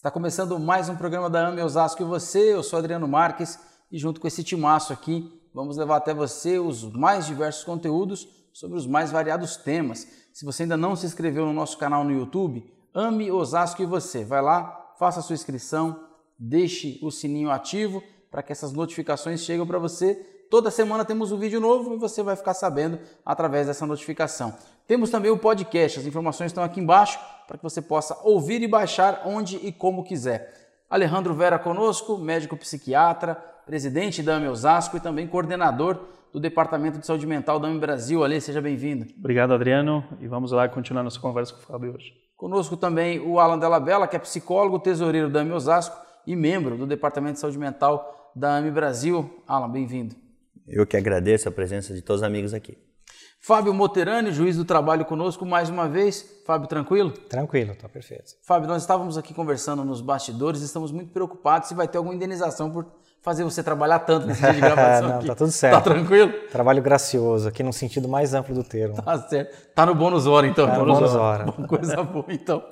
Está começando mais um programa da AME Osasco e você, eu sou Adriano Marques e junto com esse timaço aqui, vamos levar até você os mais diversos conteúdos sobre os mais variados temas. Se você ainda não se inscreveu no nosso canal no YouTube, Ame Osasco e você, vai lá, faça a sua inscrição, deixe o sininho ativo para que essas notificações cheguem para você. Toda semana temos um vídeo novo e você vai ficar sabendo através dessa notificação. Temos também o podcast, as informações estão aqui embaixo para que você possa ouvir e baixar onde e como quiser. Alejandro Vera conosco, médico psiquiatra, presidente da AME Osasco e também coordenador do Departamento de Saúde Mental da AME Brasil. Ale, seja bem-vindo. Obrigado, Adriano, e vamos lá continuar nossa conversa com o Fábio hoje. Conosco também o Alan Della Bella, que é psicólogo, tesoureiro da AME Osasco e membro do Departamento de Saúde Mental da AME Brasil. Alan, bem-vindo. Eu que agradeço a presença de todos os amigos aqui. Fábio Moterani, juiz do trabalho conosco mais uma vez. Fábio, tranquilo? Tranquilo, tá perfeito. Fábio, nós estávamos aqui conversando nos bastidores, estamos muito preocupados se vai ter alguma indenização por fazer você trabalhar tanto nesse dia de gravação Não, aqui. tá tudo certo. Tá tranquilo? Trabalho gracioso, aqui no sentido mais amplo do termo. Tá certo. Tá no bônus hora, então. Tá no bônus hora. Bom, Coisa boa, então.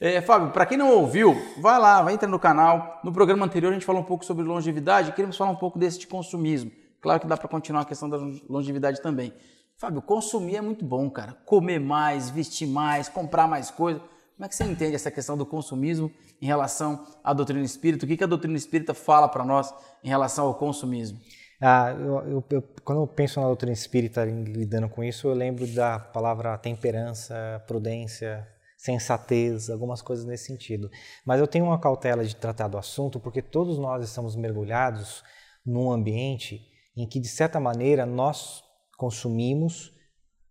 É, Fábio, para quem não ouviu, vai lá, vai entrar no canal. No programa anterior a gente falou um pouco sobre longevidade, queremos falar um pouco desse de consumismo. Claro que dá para continuar a questão da longevidade também. Fábio, consumir é muito bom, cara. Comer mais, vestir mais, comprar mais coisa. Como é que você entende essa questão do consumismo em relação à doutrina espírita? O que, que a doutrina espírita fala para nós em relação ao consumismo? Ah, eu, eu- eu- quando eu penso na doutrina espírita lidando com isso, eu lembro da palavra temperança, prudência, sensatez, algumas coisas nesse sentido. Mas eu tenho uma cautela de tratar do assunto porque todos nós estamos mergulhados num ambiente em que, de certa maneira, nós consumimos,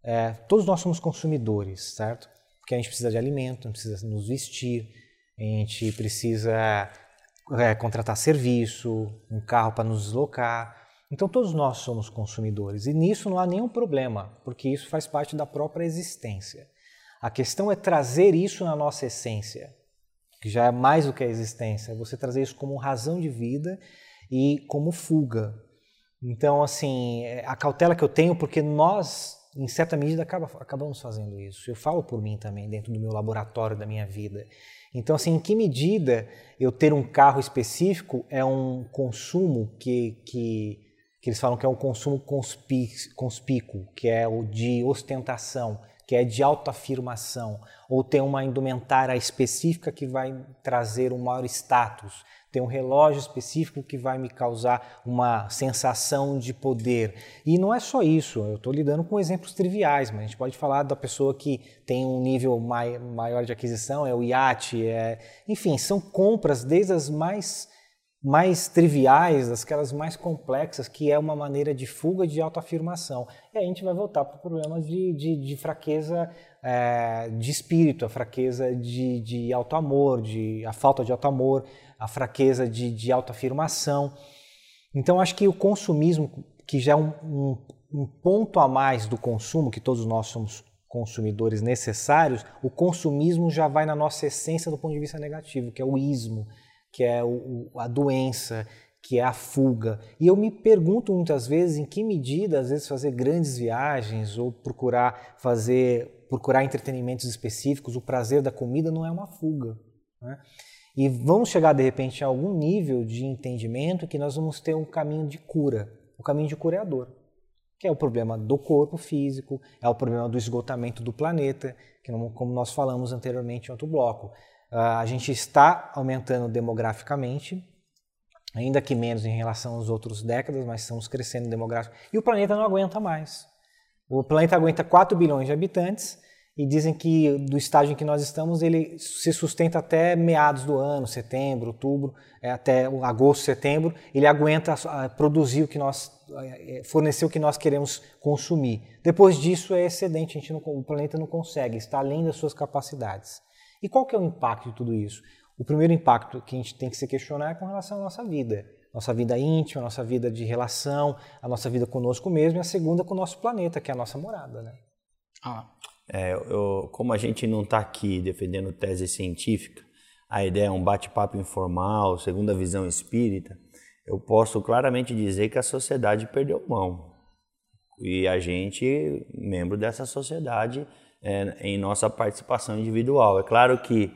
é, todos nós somos consumidores, certo? Porque a gente precisa de alimento, a gente precisa nos vestir, a gente precisa é, contratar serviço, um carro para nos deslocar. Então todos nós somos consumidores e nisso não há nenhum problema, porque isso faz parte da própria existência. A questão é trazer isso na nossa essência, que já é mais do que a existência, é você trazer isso como razão de vida e como fuga. Então, assim, é a cautela que eu tenho, porque nós, em certa medida, acaba- acabamos fazendo isso. Eu falo por mim também, dentro do meu laboratório, da minha vida. Então, assim, em que medida eu ter um carro específico é um consumo que, que, que eles falam que é um consumo conspícuo, que é o de ostentação, que é de autoafirmação, ou ter uma indumentária específica que vai trazer um maior status, ter um relógio específico que vai me causar uma sensação de poder. E não é só isso, eu estou lidando com exemplos triviais, mas a gente pode falar da pessoa que tem um nível mai- maior de aquisição, é o iate, é... enfim, são compras desde as mais mais triviais, daquelas mais complexas, que é uma maneira de fuga de autoafirmação. E a gente vai voltar para o problema de, de, de fraqueza é, de espírito, a fraqueza de, de autoamor, de, a falta de autoamor, a fraqueza de, de autoafirmação. Então acho que o consumismo, que já é um, um, um ponto a mais do consumo, que todos nós somos consumidores necessários, o consumismo já vai na nossa essência do ponto de vista negativo, que é o ismo, que é o, a doença, que é a fuga. E eu me pergunto muitas vezes em que medida, às vezes, fazer grandes viagens ou procurar fazer, procurar entretenimentos específicos, o prazer da comida não é uma fuga. né? E vamos chegar, de repente, a algum nível de entendimento que nós vamos ter um caminho de cura. O caminho de cura é a dor, que é o problema do corpo físico, é o problema do esgotamento do planeta, que como nós falamos anteriormente em outro bloco. Ah, a gente está aumentando demograficamente, ainda que menos em relação às outras décadas, mas estamos crescendo demograficamente. E o planeta não aguenta mais. O planeta aguenta 4 bilhões de habitantes e dizem que do estágio em que nós estamos ele se sustenta até meados do ano, setembro, outubro, é, até agosto, setembro, ele aguenta ah, produzir o que nós eh, fornecer o que nós queremos consumir. Depois disso é excedente, a gente não, o planeta não consegue, está além das suas capacidades. E qual que é o impacto de tudo isso? O primeiro impacto que a gente tem que se questionar é com relação à nossa vida. Nossa vida íntima, nossa vida de relação, a nossa vida conosco mesmo, e a segunda com o nosso planeta, que é a nossa morada. Né? Ah, É, eu- como a gente não está aqui defendendo tese científica, a ideia é um bate-papo informal, segundo a visão espírita, eu posso claramente dizer que a sociedade perdeu mão. E a gente, membro dessa sociedade, é, em nossa participação individual. É claro que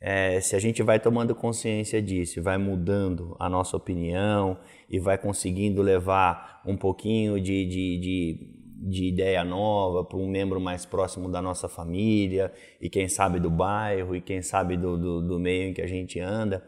é, se a gente vai tomando consciência disso, vai mudando a nossa opinião e vai conseguindo levar um pouquinho de, de, de de ideia nova para um membro mais próximo da nossa família e quem sabe do bairro e quem sabe do, do, do meio em que a gente anda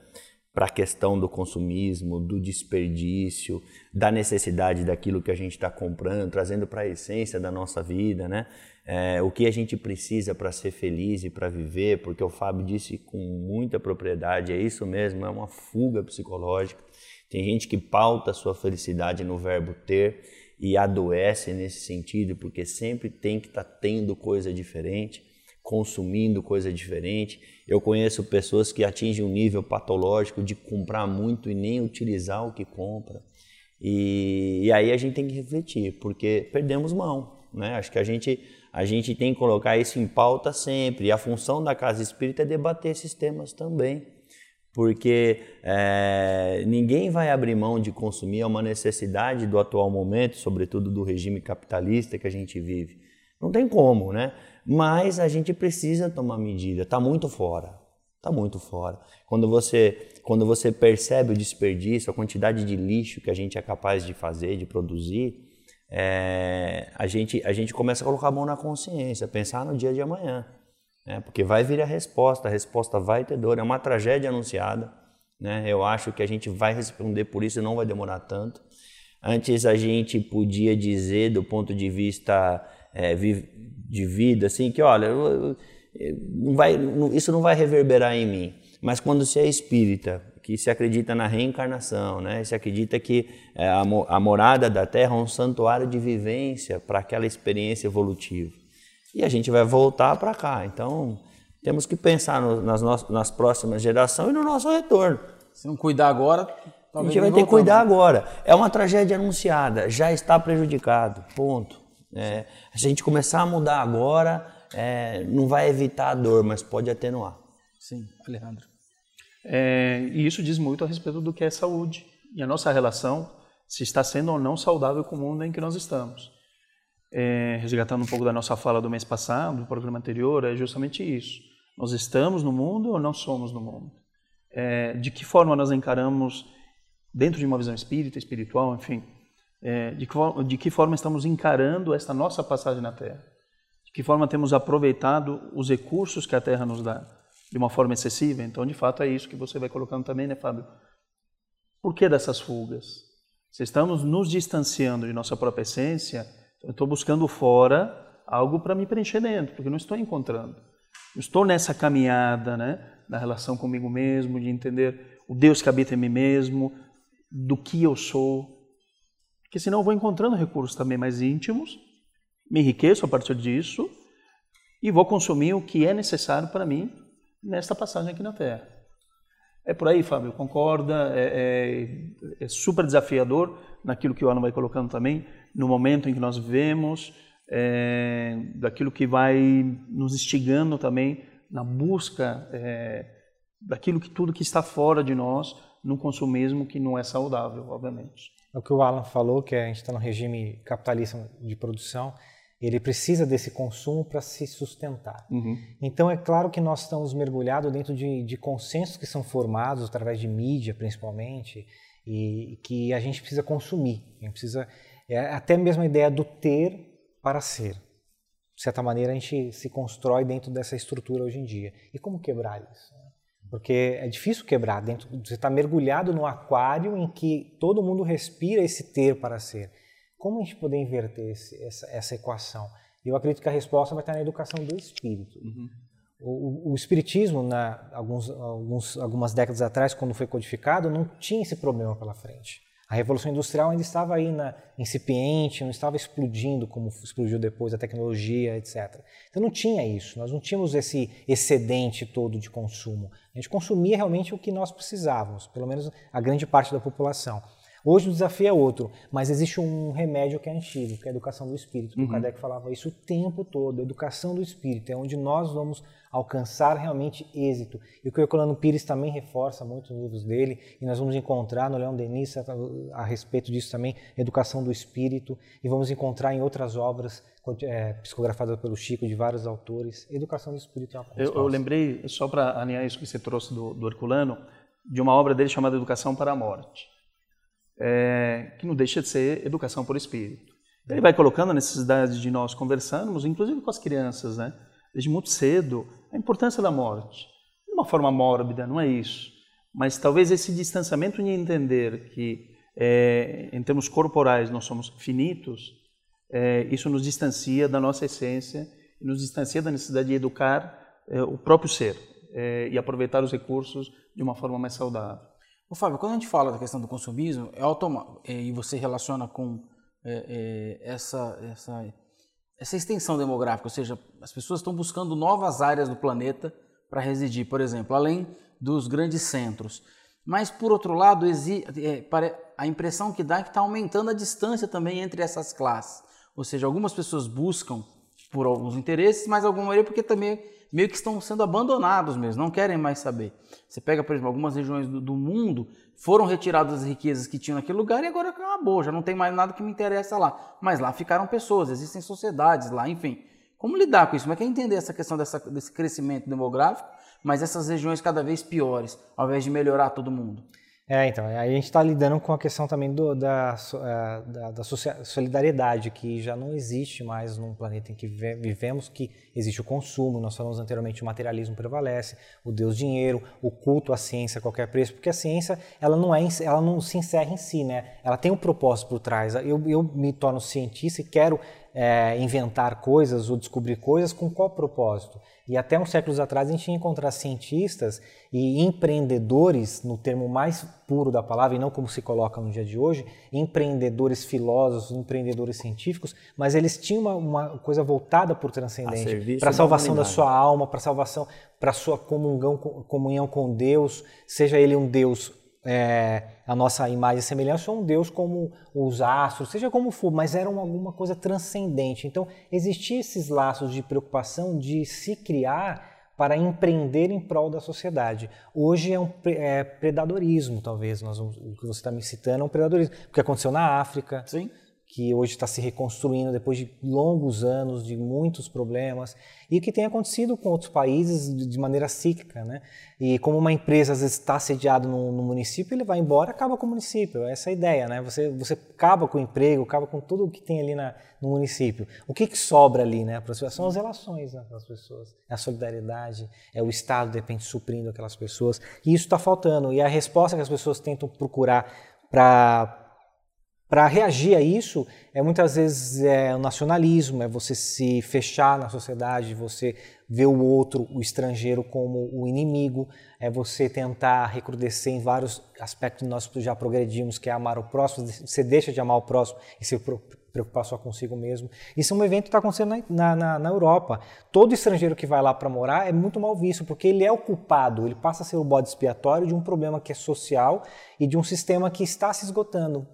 para a questão do consumismo, do desperdício, da necessidade daquilo que a gente está comprando, trazendo para a essência da nossa vida, né? É, o que a gente precisa para ser feliz e para viver, porque o Fábio disse com muita propriedade, é isso mesmo, é uma fuga psicológica. Tem gente que pauta a sua felicidade no verbo ter e adoece nesse sentido, porque sempre tem que estar tá tendo coisa diferente, consumindo coisa diferente. Eu conheço pessoas que atingem um nível patológico de comprar muito e nem utilizar o que compra. E, e aí a gente tem que refletir, porque perdemos mão. Né? Acho que a gente, a gente tem que colocar isso em pauta sempre. E a função da Casa Espírita é debater esses temas também. Porque é, ninguém vai abrir mão de consumir, é uma necessidade do atual momento, sobretudo do regime capitalista que a gente vive. Não tem como, né? mas a gente precisa tomar medida. Está muito fora. Está muito fora. Quando você, quando você percebe o desperdício, a quantidade de lixo que a gente é capaz de fazer, de produzir, é, a, gente, a gente começa a colocar a mão na consciência, pensar no dia de amanhã. Né? Porque vai vir a resposta, a resposta vai ter dor. É uma tragédia anunciada. Né? Eu acho que a gente vai responder por isso e não vai demorar tanto. Antes a gente podia dizer, do ponto de vista é, de vida, assim, que olha, não vai, isso não vai reverberar em mim. Mas quando você é espírita, que se acredita na reencarnação, né? se acredita que é, a morada da Terra é um santuário de vivência para aquela experiência evolutiva. E a gente vai voltar para cá. Então, temos que pensar no, nas, nas próximas gerações e no nosso retorno. Se não cuidar agora, a gente vai ter que cuidar agora. É uma tragédia anunciada, já está prejudicado. Ponto. É, a gente começar a mudar agora, é, não vai evitar a dor, mas pode atenuar. Sim, Alejandro. É, e isso diz muito a respeito do que é saúde e a nossa relação, se está sendo ou não saudável com o mundo em que nós estamos. É, resgatando um pouco da nossa fala do mês passado, do programa anterior, é justamente isso. Nós estamos no mundo ou não somos no mundo? É, de que forma nós encaramos, dentro de uma visão espírita, espiritual, enfim, é, de, que, de que forma estamos encarando esta nossa passagem na Terra, de que forma temos aproveitado os recursos que a Terra nos dá de uma forma excessiva. Então, de fato, é isso que você vai colocando também, né, Fábio? Por que dessas fugas? Se estamos nos distanciando de nossa própria essência, eu estou buscando fora algo para me preencher dentro, porque não estou encontrando. Eu estou nessa caminhada, né, da relação comigo mesmo, de entender o Deus que habita em mim mesmo, do que eu sou, porque senão eu vou encontrando recursos também mais íntimos, me enriqueço a partir disso e vou consumir o que é necessário para mim nesta passagem aqui na Terra. É por aí, Fábio, concorda? É, é, é super desafiador naquilo que o Alan vai colocando também, no momento em que nós vivemos, é, daquilo que vai nos instigando também na busca é, daquilo que tudo que está fora de nós, num consumismo que não é saudável, obviamente. É o que o Alan falou, que a gente está no regime capitalista de produção, ele precisa desse consumo para se sustentar. Uhum. Então é claro que nós estamos mergulhados dentro de, de, consensos que são formados através de mídia, principalmente, e que a gente precisa consumir. A gente precisa é até mesmo a ideia do ter para ser. De certa maneira a gente se constrói dentro dessa estrutura hoje em dia. E como quebrar isso? Porque é difícil quebrar. Dentro, você está mergulhado no aquário em que todo mundo respira esse ter para ser. Como a gente poder inverter esse, essa, essa, equação? Eu acredito que a resposta vai estar na educação do espírito. Uhum. O, o, espiritismo, na, alguns, alguns, algumas décadas atrás, quando foi codificado, não tinha esse problema pela frente. A Revolução Industrial ainda estava aí na, incipiente, não estava explodindo como explodiu depois a tecnologia, etc. Então não tinha isso, nós não tínhamos esse excedente todo de consumo. A gente consumia realmente o que nós precisávamos, pelo menos a grande parte da população. Hoje o desafio é outro, mas existe um remédio que é antigo, que é a educação do espírito. Uhum. O Kardec falava isso o tempo todo, a educação do espírito, é onde nós vamos alcançar realmente êxito. E o que o Herculano Pires também reforça muito nos livros dele, e nós vamos encontrar no Leão Denis a, a respeito disso também, educação do espírito, e vamos encontrar em outras obras é, psicografadas pelo Chico, de vários autores, educação do espírito é uma eu, eu lembrei, só para alinhar isso que você trouxe do, do Herculano, de uma obra dele chamada Educação para a Morte é, que não deixa de ser educação por espírito. Ele vai colocando a necessidade de nós conversarmos, inclusive com as crianças, né? desde muito cedo, a importância da morte. De uma forma mórbida, não é isso. Mas talvez esse distanciamento de entender que, é, em termos corporais, nós somos finitos, é, isso nos distancia da nossa essência e nos distancia da necessidade de educar é, o próprio ser é, e aproveitar os recursos de uma forma mais saudável. Ô, Fábio, quando a gente fala da questão do consumismo, é automático, é, e você relaciona com é, é, essa, essa, essa extensão demográfica, ou seja, as pessoas estão buscando novas áreas do planeta para residir, por exemplo, além dos grandes centros. Mas, por outro lado, é, a impressão que dá é que está aumentando a distância também entre essas classes. Ou seja, algumas pessoas buscam por alguns interesses, mas alguma é porque também meio que estão sendo abandonados mesmo, não querem mais saber. Você pega, por exemplo, algumas regiões do, do mundo, foram retiradas as riquezas que tinham naquele lugar e agora acabou, já não tem mais nada que me interessa lá. Mas lá ficaram pessoas, existem sociedades lá, enfim. Como lidar com isso? Como é que é entender essa questão dessa, desse crescimento demográfico, mas essas regiões cada vez piores, ao invés de melhorar todo mundo? É, então, aí a gente está lidando com a questão também do, da, é, da, da, solidariedade, que já não existe mais num planeta em que vivemos, que existe o consumo, nós falamos anteriormente, o materialismo prevalece, o Deus dinheiro, o culto à ciência a qualquer preço, porque a ciência, ela não, é, ela não se encerra em si, né? Ela tem um propósito por trás. Eu, eu me torno cientista e quero é, inventar coisas ou descobrir coisas com qual propósito? E até uns séculos atrás a gente ia encontrar cientistas e empreendedores, no termo mais puro da palavra, e não como se coloca no dia de hoje, empreendedores filósofos, empreendedores científicos, mas eles tinham uma, uma coisa voltada por transcendente, para a salvação da, da sua alma, para a salvação, para a sua comunhão, comunhão com Deus, seja ele um Deus é, a nossa imagem e semelhança a um Deus como os astros, seja como for, mas era alguma coisa transcendente. Então, existiam esses laços de preocupação de se criar para empreender em prol da sociedade. Hoje é um é, predadorismo, talvez, nós o que você está me citando é um predadorismo, o que aconteceu na África, Sim que hoje está se reconstruindo depois de longos anos, de muitos problemas, e que tem acontecido com outros países de maneira cíclica. Né? E como uma empresa às vezes está sediada no, no, município, ele vai embora acaba com o município. Essa é a ideia. Né? Você, você acaba com o emprego, acaba com tudo o que tem ali na, no município. O que, que sobra ali? Né? São as relações né, das pessoas, é a solidariedade, é o Estado, de repente, suprindo aquelas pessoas. E isso está faltando. E a resposta que as pessoas tentam procurar para para reagir a isso, é muitas vezes é o nacionalismo, é você se fechar na sociedade, você ver o outro, o estrangeiro, como o inimigo, é você tentar recrudescer em vários aspectos que nós já progredimos, que é amar o próximo, você deixa de amar o próximo e se preocupar só consigo mesmo. Isso é um evento que está acontecendo na, na, na, Europa. Todo estrangeiro que vai lá para morar é muito mal visto, porque ele é o culpado, ele passa a ser o bode expiatório de um problema que é social e de um sistema que está se esgotando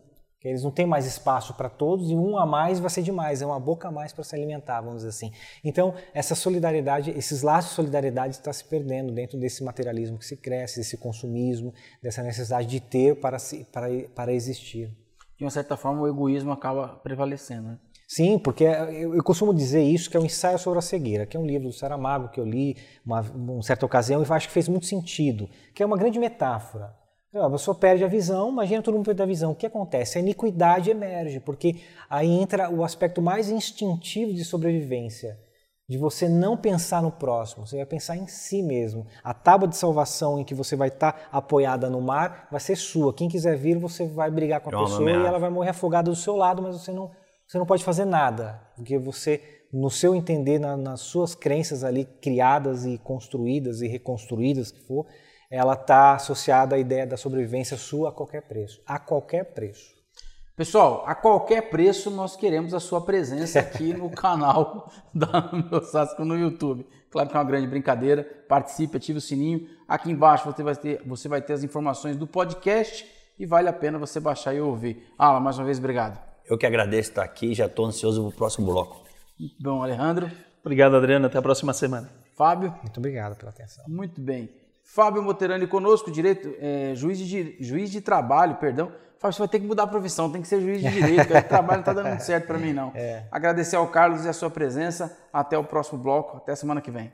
eles não têm mais espaço para todos e um a mais vai ser demais, é uma boca a mais para se alimentar, vamos dizer assim. Então, essa solidariedade, esses laços de solidariedade estão se perdendo dentro desse materialismo que se cresce, desse consumismo, dessa necessidade de ter para, se, para, para existir. De uma certa forma, o egoísmo acaba prevalecendo, né? Sim, porque eu, costumo dizer isso, que é um ensaio sobre a cegueira, que é um livro do Saramago que eu li uma, uma certa ocasião e acho que fez muito sentido, que é uma grande metáfora. A pessoa perde a visão, imagina todo mundo perde a visão. O que acontece? A iniquidade emerge, porque aí entra o aspecto mais instintivo de sobrevivência, de você não pensar no próximo, você vai pensar em si mesmo. A tábua de salvação em que você vai estar apoiada no mar vai ser sua. Quem quiser vir, você vai brigar com a pessoa e ela vai morrer afogada do seu lado, mas você não, você não pode fazer nada, porque você, no seu entender, na, nas suas crenças ali criadas e construídas e reconstruídas que for, ela está associada à ideia da sobrevivência sua a qualquer preço. A qualquer preço. Pessoal, a qualquer preço nós queremos a sua presença aqui no canal da Meu Sasco no YouTube. Claro que é uma grande brincadeira. Participe, ative o sininho. Aqui embaixo você vai ter, você vai ter as informações do podcast e vale a pena você baixar e ouvir. Alan, mais uma vez, obrigado. Eu que agradeço estar aqui, já estou ansioso para o próximo bloco. Bom, Alejandro. Obrigado, Adriano. Até a próxima semana. Fábio. Muito obrigado pela atenção. Muito bem. Fábio Moterani conosco, direito, é, juiz, de, juiz de trabalho, perdão. Fábio, você vai ter que mudar a profissão, tem que ser juiz de direito, o trabalho não está dando muito certo para mim, não. É. Agradecer ao Carlos e a sua presença. Até o próximo bloco, até semana que vem.